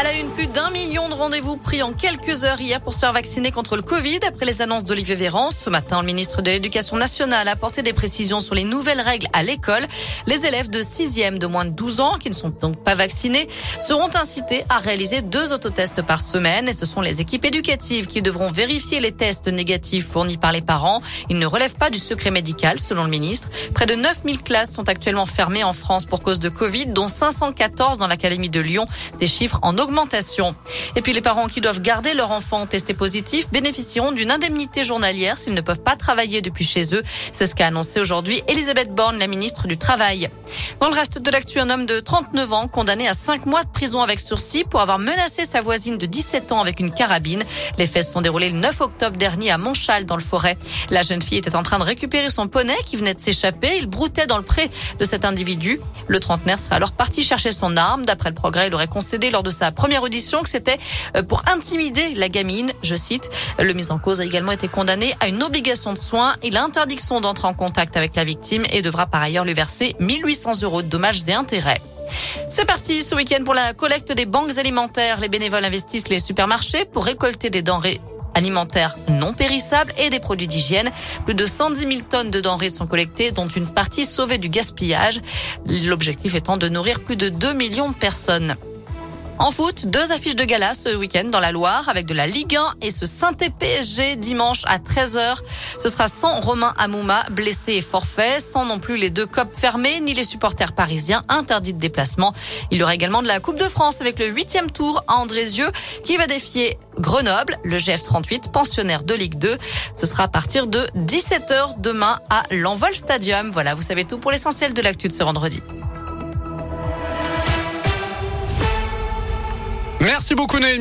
Elle a une, plus d'un million de rendez-vous pris en quelques heures hier pour se faire vacciner contre le Covid après les annonces d'Olivier Véran. Ce matin, le ministre de l'Éducation nationale a apporté des précisions sur les nouvelles règles à l'école. Les élèves de 6e de moins de 12 ans, qui ne sont donc pas vaccinés, seront incités à réaliser deux autotests par semaine et ce sont les équipes éducatives qui devront vérifier les tests négatifs fournis par les parents. Ils ne relèvent pas du secret médical, selon le ministre. Près de 9000 classes sont actuellement fermées en France pour cause de Covid, dont 514 dans l'Académie de Lyon. Des chiffres en augmentation. Et puis les parents qui doivent garder leur enfant testé positif bénéficieront d'une indemnité journalière s'ils ne peuvent pas travailler depuis chez eux. C'est ce qu'a annoncé aujourd'hui Elisabeth Borne, la ministre du Travail. Dans le reste de l'actu, un homme de 39 ans condamné à 5 mois de prison avec sursis pour avoir menacé sa voisine de 17 ans avec une carabine. Les faits se sont déroulés le 9 octobre dernier à Montchal dans le forêt. La jeune fille était en train de récupérer son poney qui venait de s'échapper. Il broutait dans le pré de cet individu. Le trentenaire serait alors parti chercher son arme. D'après le progrès, il aurait concédé lors de sa première audition que c'était euh, pour intimider la gamine, je cite. Le mis en cause a également été condamné à une obligation de soins. Il a interdiction d'entrer en contact avec la victime et devra par ailleurs lui verser 1800 euros de dommages et intérêts. C'est parti ce week-end pour la collecte des banques alimentaires. Les bénévoles investissent les supermarchés pour récolter des denrées alimentaires non périssables et des produits d'hygiène. Plus de 110 000 tonnes de denrées sont collectées, dont une partie sauvée du gaspillage. L'objectif étant de nourrir plus de 2 millions de personnes. En foot, deux affiches de gala ce week-end dans la Loire avec de la Ligue 1 et ce saint PSG dimanche à 13h. Ce sera sans Romain Amouma, blessé et forfait, sans non plus les deux copes fermées ni les supporters parisiens interdits de déplacement. Il y aura également de la Coupe de France avec le huitième tour à Andrézieux qui va défier Grenoble, le GF38, pensionnaire de Ligue 2. Ce sera à partir de 17h demain à l'Envol Stadium. Voilà, vous savez tout pour l'essentiel de l'actu de ce vendredi. Merci beaucoup Naïm.